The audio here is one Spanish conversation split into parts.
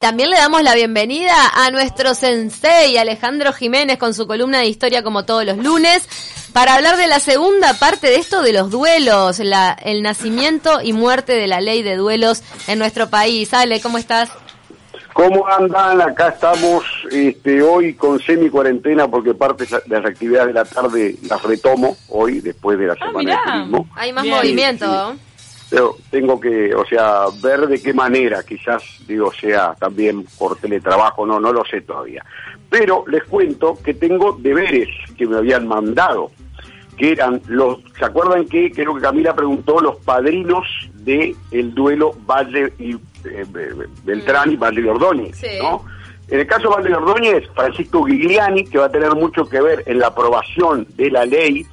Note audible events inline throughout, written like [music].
También le damos la bienvenida a nuestro sensei Alejandro Jiménez con su columna de historia como todos los lunes para hablar de la segunda parte de esto de los duelos, la, el nacimiento y muerte de la ley de duelos en nuestro país. Ale, ¿cómo estás? ¿Cómo andan? Acá estamos este, hoy con semi cuarentena porque parte de las actividades de la tarde las retomo hoy después de la Ah, semana de turismo. Hay más Bien. movimiento. Sí, Pero tengo que, o sea, ver de qué manera, quizás, digo, sea también por teletrabajo, no, no lo sé todavía. Pero les cuento que tengo deberes que me habían mandado, que eran los, ¿se acuerdan que creo que Camila preguntó los padrinos de el duelo Valle y eh, Beltrán y Valle y Ordóñez, Sí. ¿no? En el caso de Valle Ordóñez, Francisco Gigliani, que va a tener mucho que ver en la aprobación de la ley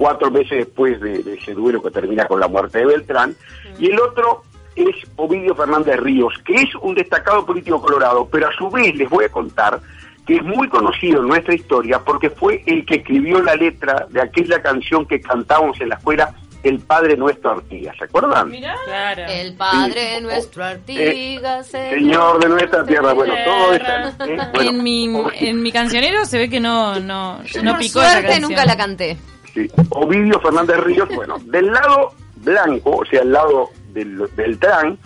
cuatro meses después de, de ese duelo que termina con la muerte de Beltrán, y el otro es Ovidio Fernández Ríos, que es un destacado político colorado, pero a su vez les voy a contar que es muy conocido en nuestra historia porque fue el que escribió la letra de aquella canción que cantábamos en la escuela, El Padre Nuestro Artigas, ¿se acuerdan? Claro. El Padre Sí. nuestro Eh, Artigas, Señor de nuestra tierra, bueno, todo esto... eh, bueno, en, mi, en mi cancionero se ve que no, no, no picó esa suerte canción. nunca la canté. Sí, Ovidio Fernández Ríos, [laughs] bueno, del lado blanco, o sea, al lado del Beltrán,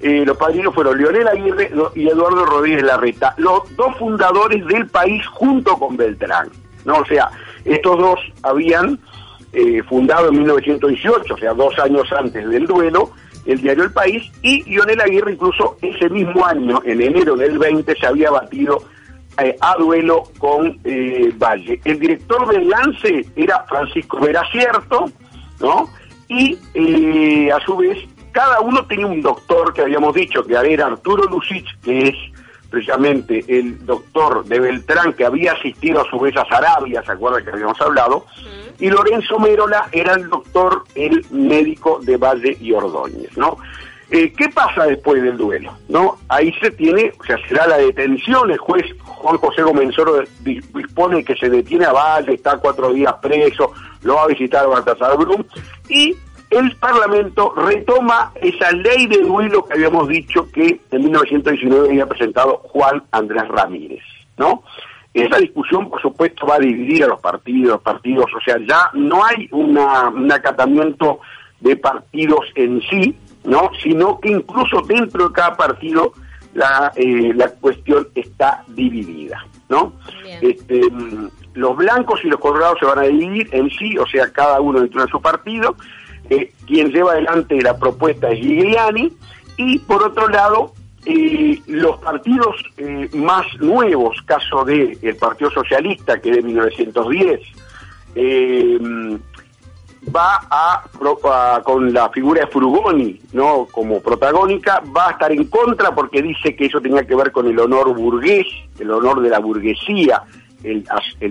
eh, los padrinos fueron Leonel Aguirre y Eduardo Rodríguez Larreta, los dos fundadores del país junto con Beltrán, ¿no? O sea, estos dos habían eh, fundado en 1918, o sea, dos años antes del duelo, el diario El País, y Leonel Aguirre incluso ese mismo año, en enero del 20, se había batido eh, a duelo con eh, Valle. El director del lance era Francisco Veracierto, ¿no? Y eh, a su vez, cada uno tenía un doctor que habíamos dicho que era Arturo Lucich, que es precisamente el doctor de Beltrán, que había asistido a su vez a Sarabia, ¿se acuerdan que habíamos hablado? Y Lorenzo Mérola era el doctor, el médico de Valle y Ordóñez, ¿no? Eh, ¿Qué pasa después del duelo? ¿No? Ahí se tiene, o sea, será la detención, el juez Juan José Gomenzoro di- dispone que se detiene a Valle, está cuatro días preso, lo va a visitar Baltasar Brum, y el Parlamento retoma esa ley de duelo que habíamos dicho que en 1919 había presentado Juan Andrés Ramírez, ¿no? Esa discusión, por supuesto, va a dividir a los partidos, partidos, o sea, ya no hay una, un acatamiento de partidos en sí, ¿no? Sino que incluso dentro de cada partido la, eh, la cuestión está dividida, ¿no? Bien. Este, mm, los blancos y los colorados se van a dividir en sí, o sea, cada uno dentro de su partido. Eh, quien lleva adelante la propuesta es Giuliani y por otro lado eh, los partidos eh, más nuevos, caso de el Partido Socialista que es de 1910, eh, va a, con la figura de Frugoni, ¿no? Como protagónica, va a estar en contra porque dice que eso tenía que ver con el honor burgués, el honor de la burguesía, el,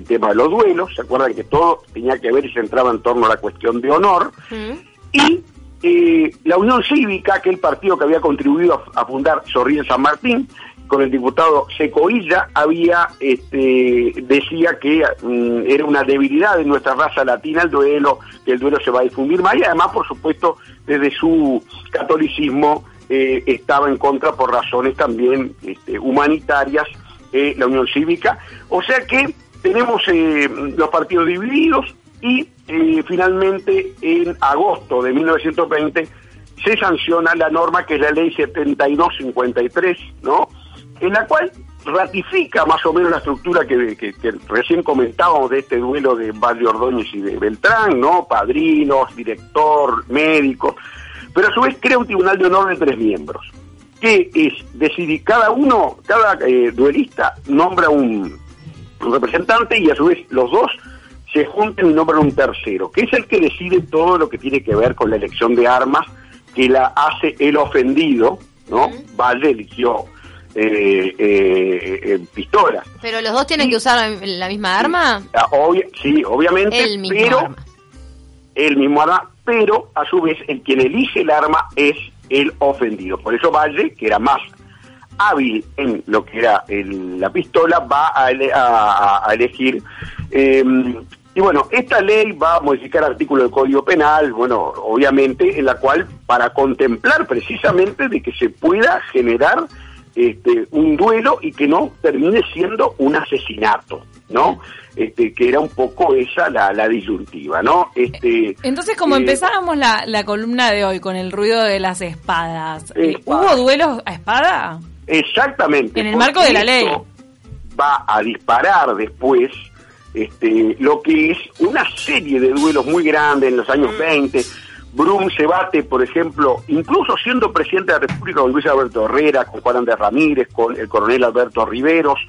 tema de los duelos, ¿se acuerdan que todo tenía que ver y se entraba en torno a la cuestión de honor? ¿Mm? y eh, la Unión Cívica, que el partido que había contribuido a, a fundar Zorrilla San Martín, con el diputado Secoilla, había este, decía que mm, era una debilidad de nuestra raza latina el duelo, que el duelo se va a difundir más, y además, por supuesto, desde su catolicismo eh, estaba en contra por razones también este, humanitarias eh, la Unión Cívica. O sea que tenemos eh, los partidos divididos y finalmente en agosto de 1920 se sanciona la norma que es la ley 7253, ¿no? En la cual ratifica más o menos la estructura que, que- que recién comentábamos de este duelo de Valle Ordóñez y de Beltrán, ¿no? Padrinos, director, médico, pero a su vez crea un tribunal de honor de tres miembros, que es decidir, cada uno, cada eh, duelista nombra un, un representante y a su vez los dos se juntan y nombran un tercero, que es el que decide todo lo que tiene que ver con la elección de armas que la hace el ofendido, ¿no? Valle eligió eh, eh, pistolas. Pero los dos tienen que usar la, misma arma. Ah, obvia- sí, obviamente, El mismo pero arma. el mismo arma, pero a su vez el quien elige el arma es el ofendido. Por eso Valle, que era más hábil en lo que era el- la pistola, va a, ele- a- a- elegir. eh, y bueno, esta ley va a modificar artículos del Código Penal, bueno, obviamente, en la cual, para contemplar precisamente de que se pueda generar este, un duelo y que no termine siendo un asesinato, ¿no? Este, que era un poco esa la, la disyuntiva, ¿no? Este, Entonces, como eh, empezábamos la, la columna de hoy con el ruido de las espadas, eh, Espada. ¿hubo duelos a espada? Exactamente. En el marco de la ley. Va a disparar después este, lo que es una serie de duelos muy grandes en los años Mm. 20. Brum se bate, por ejemplo, incluso siendo presidente de la República con Luis Alberto Herrera, con Juan Andrés Ramírez, con el coronel Alberto Riveros,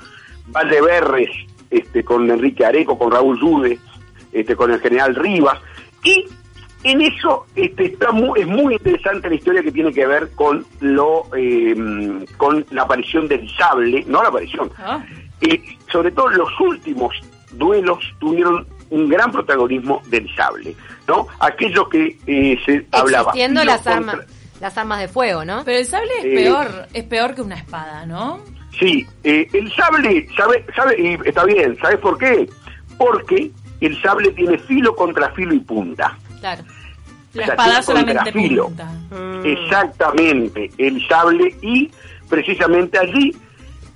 Valdeberres, este, con Enrique Areco, con Raúl Yude, este, con el general Rivas. Y en eso este, está muy, es muy interesante la historia que tiene que ver con lo eh, con la aparición del sable, no la aparición, Ah. eh, sobre todo los últimos duelos tuvieron un gran protagonismo del sable, ¿no? Aquello que eh, se hablaba. Existiendo filo las contra- armas, las armas de fuego, ¿no? Pero el sable es Eh, peor, es peor que una espada, ¿no? Sí, eh, el sable, sabe, sabe, y está bien, ¿sabes por qué? Porque el sable tiene filo contra filo y punta. Claro. La O sea, espada solamente punta. Mm. Exactamente, el sable y precisamente allí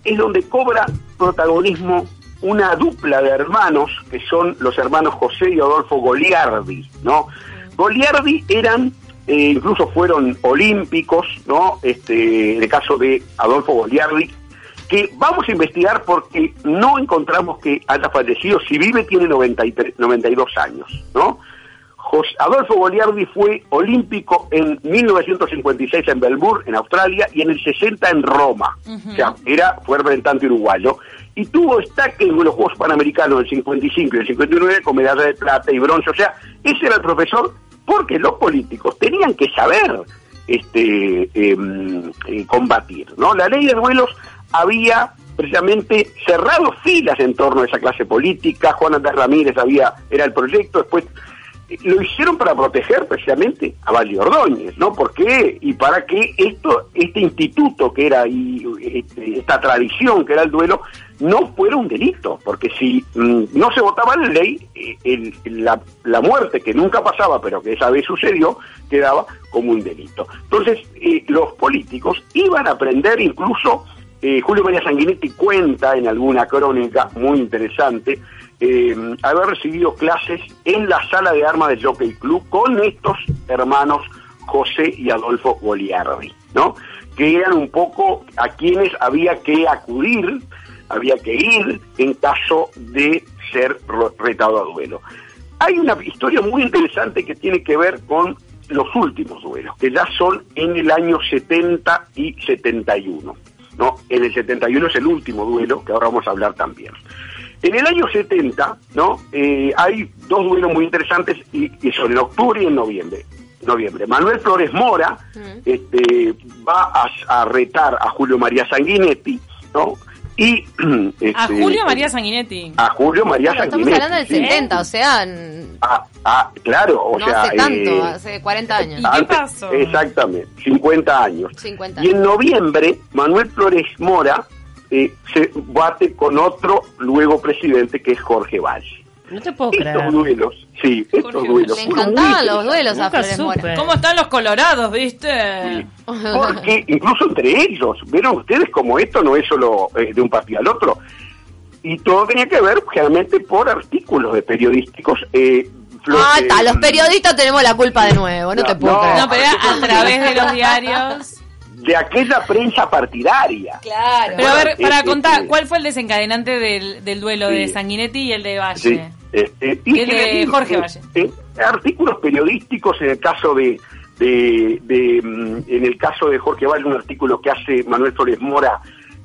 es donde cobra protagonismo una dupla de hermanos que son los hermanos José y Adolfo Goliardi, ¿no? Goliardi eran eh, incluso fueron olímpicos, ¿no? Este, en el caso de Adolfo Goliardi, que vamos a investigar porque no encontramos que haya fallecido, si vive tiene 93, 92 años, ¿no? Jos- Adolfo Goliardi fue olímpico en 1956 en Melbourne, en Australia, y en el 60 en Roma. O sea, era, fue representante uruguayo. Y tuvo destaque en los Juegos Panamericanos del 55 y el 59 con medalla de plata y bronce. O sea, ese era el profesor porque los políticos tenían que saber este em, eh, combatir. ¿no? La ley de duelos había precisamente cerrado filas en torno a esa clase política. Juan Andrés Ramírez había era el proyecto, después eh, lo hicieron para proteger precisamente a Valle Ordóñez, ¿no? ¿Por qué? Y para que esto, este instituto que era y este, esta tradición que era el duelo no fuera un delito, porque si mm, no se votaba la ley, eh, el- la, la muerte que nunca pasaba, pero que esa vez sucedió, quedaba como un delito. Entonces, eh, los políticos iban a aprender incluso eh, Julio María Sanguinetti cuenta en alguna crónica muy interesante eh, haber recibido clases en la sala de armas del Jockey Club con estos hermanos José y Adolfo Goliardi, ¿no? Que eran un poco a quienes había que acudir, había que ir en caso de ser retado a duelo. Hay una historia muy interesante que tiene que ver con los últimos duelos, que ya son en el año 70 y 71. ¿no? En el 71 es el último duelo, que ahora vamos a hablar también. En el año 70, ¿no? Eh, hay dos duelos muy interesantes y, y son en octubre y en noviembre. Noviembre. Manuel Flores Mora este, va a, a retar a Julio María Sanguinetti, ¿no? Y [clears throat] A este, Julio María Sanguinetti. a Julio María Claro, estamos Sanguinetti. hablando del sí. 70, o sea, Ah, ah, claro, o no sea, hace tanto, eh, hace 40 años. ¿Y qué pasó? Exactamente, 50 años. 50 Y en años. noviembre, Manuel Flores Mora eh, se bate con otro luego presidente que es Jorge Valle. No te puedo Estos creer. duelos, sí, estos Jorge duelos. Le encantaban los duelos a Flores Mora. ¿Cómo están los colorados, viste? Sí, Porque incluso entre ellos, vieron ustedes como esto no es solo eh, de un partido al otro. Y todo tenía que ver generalmente por artículos de periodísticos. Eh, Flor- Ah, eh, está, los periodistas tenemos la culpa de nuevo, no, No, te puedo no. creer. No, pero era a través de los diarios. de aquella prensa partidaria. Claro. Pero a ver, para este, contar, sí. ¿cuál fue el desencadenante del, del duelo Sí. de Sanguinetti y el de Valle? Sí, este, y El de que- Jorge eh, Valle. eh, artículos periodísticos en el caso de, de, de, mm, en el caso de Jorge Valle, un artículo que hace Manuel Flores Mora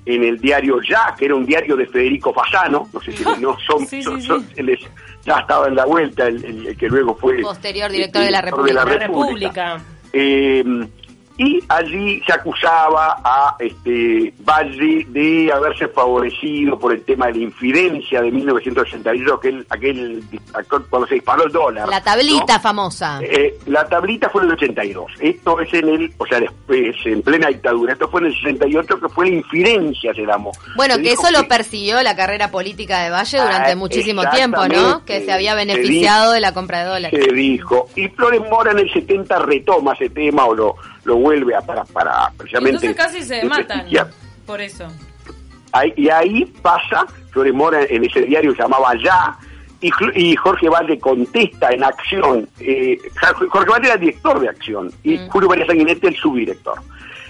en el diario Ya, que era un diario de Federico Fasano, no sé si [laughs] no son, Sí, sí, son- sí. son- él es- ya estaba en la vuelta, el, el- el que luego fue Posterior director de la República. La República. eh, y allí se acusaba a este Valle de haberse favorecido por el tema de la infidencia de 1982, aquel, aquel, cuando se disparó el dólar. La tablita ¿no? famosa. Eh, la tablita fue en el 82. Esto es en el, o sea, después, en plena dictadura. Esto fue en el 68, que fue la infidencia, se llamó. Bueno, Se que eso lo persiguió la carrera política de Valle durante Ah, muchísimo tiempo, ¿no? Que se había Se beneficiado de la compra de dólares. se dijo. Y Flores Mora en el 70 retoma ese tema o lo, lo vuelve a para, para precisamente. Entonces casi se matan. Por eso. Ahí- y ahí pasa, Flores Mora en ese diario llamaba Ya, y, Jorge Valde contesta en acción. eh, Jorge Valde era el director de acción y Mm. Julio María Sanguinetti el subdirector.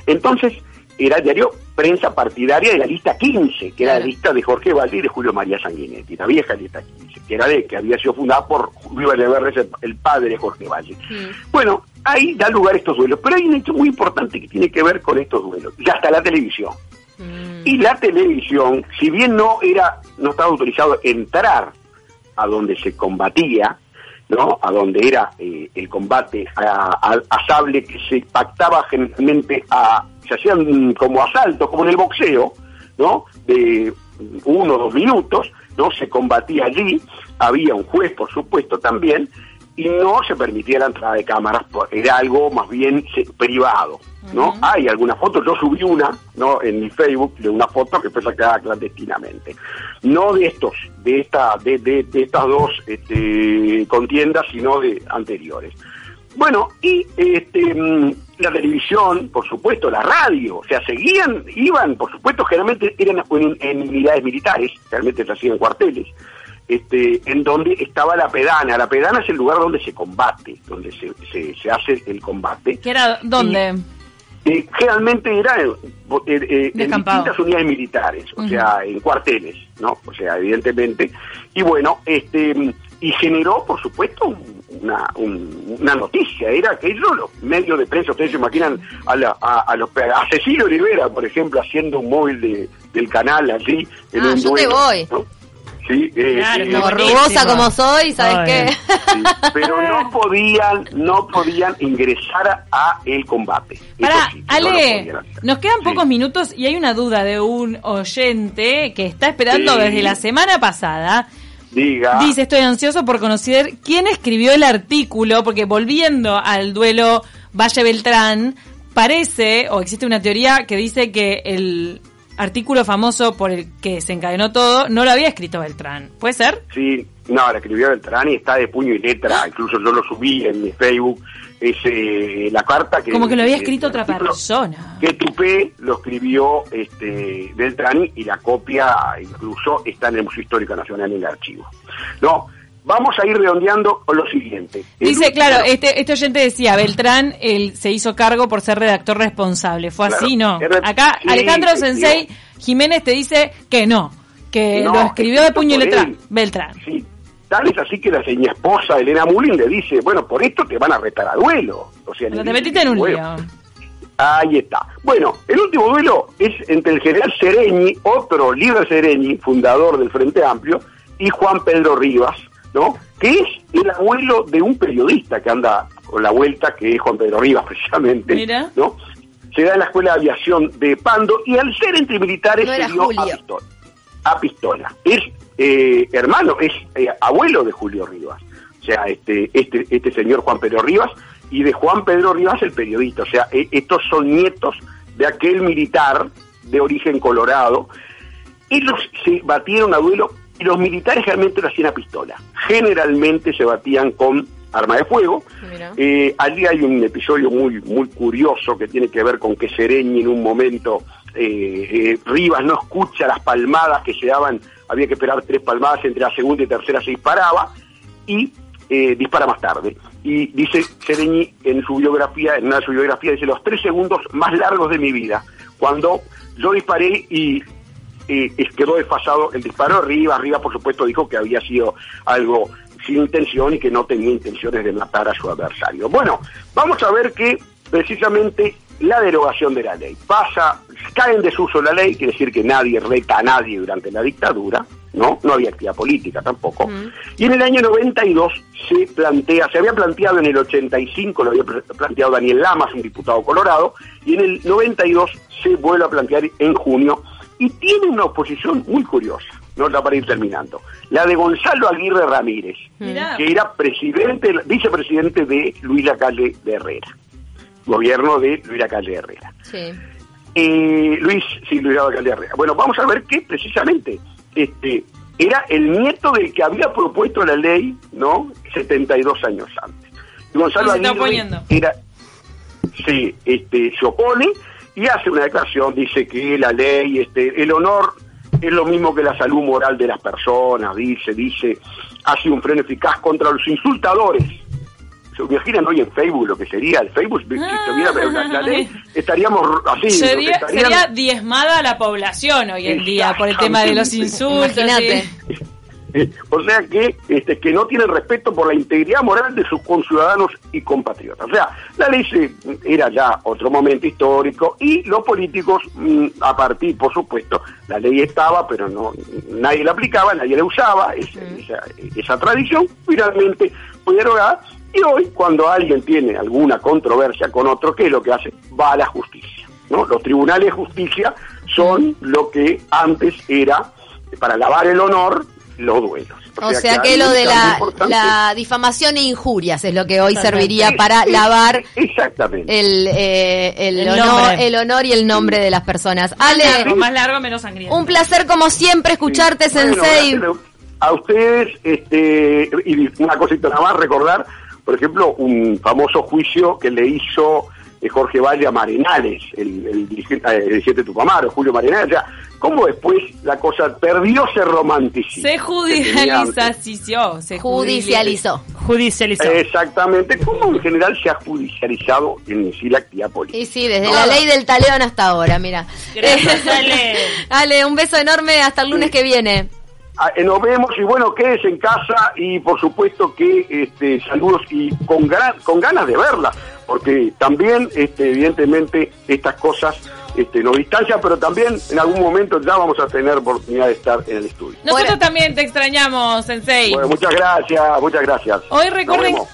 Entonces, era el diario prensa partidaria de la lista 15, que era la lista de Jorge Valde y de Julio María Sanguinetti, la vieja lista 15, que era de que había sido fundada por Julio Valdeverres, el, el padre de Jorge Valle. Mm. Bueno, ahí da lugar estos duelos, pero hay un hecho muy importante que tiene que ver con estos duelos, y hasta la televisión. Mm. Y la televisión, si bien no era, no estaba autorizado entrar a donde se combatía, ¿no? A donde era eh, el combate a, a- a sable que se pactaba generalmente a, se hacían como asaltos, como en el boxeo, ¿no? De uno o dos minutos, ¿no? Se combatía allí, había un juez, por supuesto, también, y no se permitía la entrada de cámaras, era algo más bien se- privado, ¿no? Hay algunas fotos, yo subí una, ¿no? En mi Facebook de una foto que fue sacada clandestinamente. No de estos, de esta, de, de- de estas dos este, contiendas, sino de anteriores. Bueno, y este, mm, la televisión, por supuesto, la radio, o sea, seguían, iban, por supuesto, generalmente eran en, en unidades militares, realmente se hacían cuarteles, este, en donde estaba la pedana. La pedana es el lugar donde se combate, donde se, se, se hace el combate. ¿Qué era? ¿Dónde? Eh, generalmente era eh, eh, eh, en distintas unidades militares, o sea, en cuarteles, ¿no? O sea, evidentemente. Y bueno, este y generó, por supuesto, una, un- una noticia. Era aquello, los medios de prensa, ustedes se imaginan a, la- a, a los, a Cecilio Olivera, por ejemplo, haciendo un móvil de, del canal allí. En Ah, un yo te duelo, voy. ¿no? Sí, eh, Claro, eh, no, Como soy, ¿sabes Ay. qué? Sí, pero no podían, no podían ingresar a el combate. Para, sí, no Ale, nos quedan Sí. pocos minutos y hay una duda de un oyente que está esperando Sí. desde la semana pasada. Diga. Dice, estoy ansioso por conocer quién escribió el artículo, porque volviendo al duelo Valle Beltrán, parece, o existe una teoría que dice que el artículo famoso por el que se encadenó todo no lo había escrito Beltrán. ¿Puede ser? Sí, no, la escribió Beltrán y está de puño y letra. Incluso yo lo subí en mi Facebook. Es eh, la carta que. Como que lo había escrito otra persona. Que Tupé lo escribió este, Beltrán y la copia incluso está en el Museo Histórico Nacional en el archivo. No, vamos a ir redondeando con lo siguiente. El Dice, último- claro, este, este oyente decía, Beltrán él se hizo cargo por ser redactor responsable. ¿Fue Claro. así? No. Acá sí, Alejandro Sensei Jiménez te dice que no, que No, lo escribió de puño y letra. Beltrán. Sí, tal es así que la seña esposa Elena Mulin le dice, bueno, por esto te van a retar a duelo. O sea, Pero te metiste en un lío. Ahí está. Bueno, el último duelo es entre el general Sereñi, otro líder Sereñi, fundador del Frente Amplio, y Juan Pedro Rivas, ¿no? Que es el abuelo de un periodista que anda con la vuelta, que es Juan Pedro Rivas, [laughs] precisamente, Mira. ¿no? Se da en la Escuela de Aviación de Pando y al ser entre militares No se dio a pistola. A pistola. Es eh, hermano, es eh, abuelo de Julio Rivas. O sea, este, este, este señor Juan Pedro Rivas y de Juan Pedro Rivas el periodista. O sea, eh, estos son nietos de aquel militar de origen colorado. Ellos se batieron a duelo y los militares realmente lo hacían a pistola. Generalmente se batían con arma de fuego. Eh, allí hay un episodio muy muy curioso que tiene que ver con que Sereñi en un momento eh, eh, Rivas no escucha las palmadas que se daban, había que esperar tres palmadas entre la segunda y tercera se disparaba y eh, dispara más tarde. Y dice Sereñi en su biografía, en una de su biografía, dice los tres segundos más largos de mi vida, cuando yo disparé y eh, quedó desfasado el disparo Rivas. Rivas, por supuesto, dijo que había sido algo sin intención y que no tenía intenciones de matar a su adversario. Bueno, vamos a ver que precisamente la derogación de la ley pasa, cae en desuso la ley, quiere decir que nadie reta a nadie durante la dictadura, ¿no? No había actividad política tampoco. Y en el año 92 se plantea, se había planteado en el 85, lo había pl- planteado Daniel Lamas, un diputado colorado, y en el 92 se vuelve a plantear en junio y tiene una oposición muy curiosa, no la para ir terminando, la de Gonzalo Aguirre Ramírez, Mirá. que era presidente, vicepresidente de Luis Lacalle de Herrera, gobierno de Luis Lacalle de Herrera. Sí. Eh, Luis, sí, Luis Lacalle de Herrera. Bueno, vamos a ver que precisamente este era el nieto del que había propuesto la ley, ¿no? 72 años antes. Y Gonzalo Y se está Aguirre era, sí, este, se opone y hace una declaración, dice que la ley, este, el honor es lo mismo que la salud moral de las personas, dice, dice, hace un freno eficaz contra los insultadores. ¿Se imaginan hoy en Facebook lo que sería el Facebook? Si estuviera la, la ley, estaríamos así. Sería, estarían- sería diezmada la población hoy en día por el tema de los insultos. Imagínate. Sí. O sea que este, que no tienen respeto por la integridad moral de sus conciudadanos y compatriotas. O sea, la ley se, era ya otro momento histórico y los políticos, mm, a partir, por supuesto, la ley estaba, pero no nadie la aplicaba, nadie la usaba, esa, esa, esa tradición finalmente fue derogada y hoy cuando alguien tiene alguna controversia con otro, ¿qué es lo que hace? Va a la justicia. ¿no? Los tribunales de justicia son lo que antes era, para lavar el honor, los duelos. O sea que lo de la, la difamación e injurias es lo que hoy serviría para lavar Exactamente. el, eh, el, El honor, el honor y el nombre de las personas. Ale, más largo, menos sangriento. un placer como siempre escucharte, Sí. Sensei. A ustedes, este, y una cosita nada más, recordar, por ejemplo, un famoso juicio que le hizo Jorge Valle a Marenales, el, el dirigente, eh, el dirigente de Tupamaro, Julio Marenales, o sea, cómo después la cosa perdió ese romanticismo. Se judicializó. Se Judicializó. Judicializó. Exactamente, cómo en general se ha judicializado en sí la actividad política. Y sí, desde No, la ley del taleón hasta ahora, mira. Gracias, [laughs] Ale. Ale, un beso enorme hasta el lunes Sí. que viene. Ah, eh, nos vemos y bueno, quédese en casa y por supuesto que este, saludos y con, gra- con ganas de verla, porque también este, evidentemente estas cosas este, nos distancian, pero también en algún momento ya vamos a tener oportunidad de estar en el estudio. Nosotros Bueno. también te extrañamos, Sensei. Bueno, muchas gracias, muchas gracias. Hoy Nos recuerden vemos.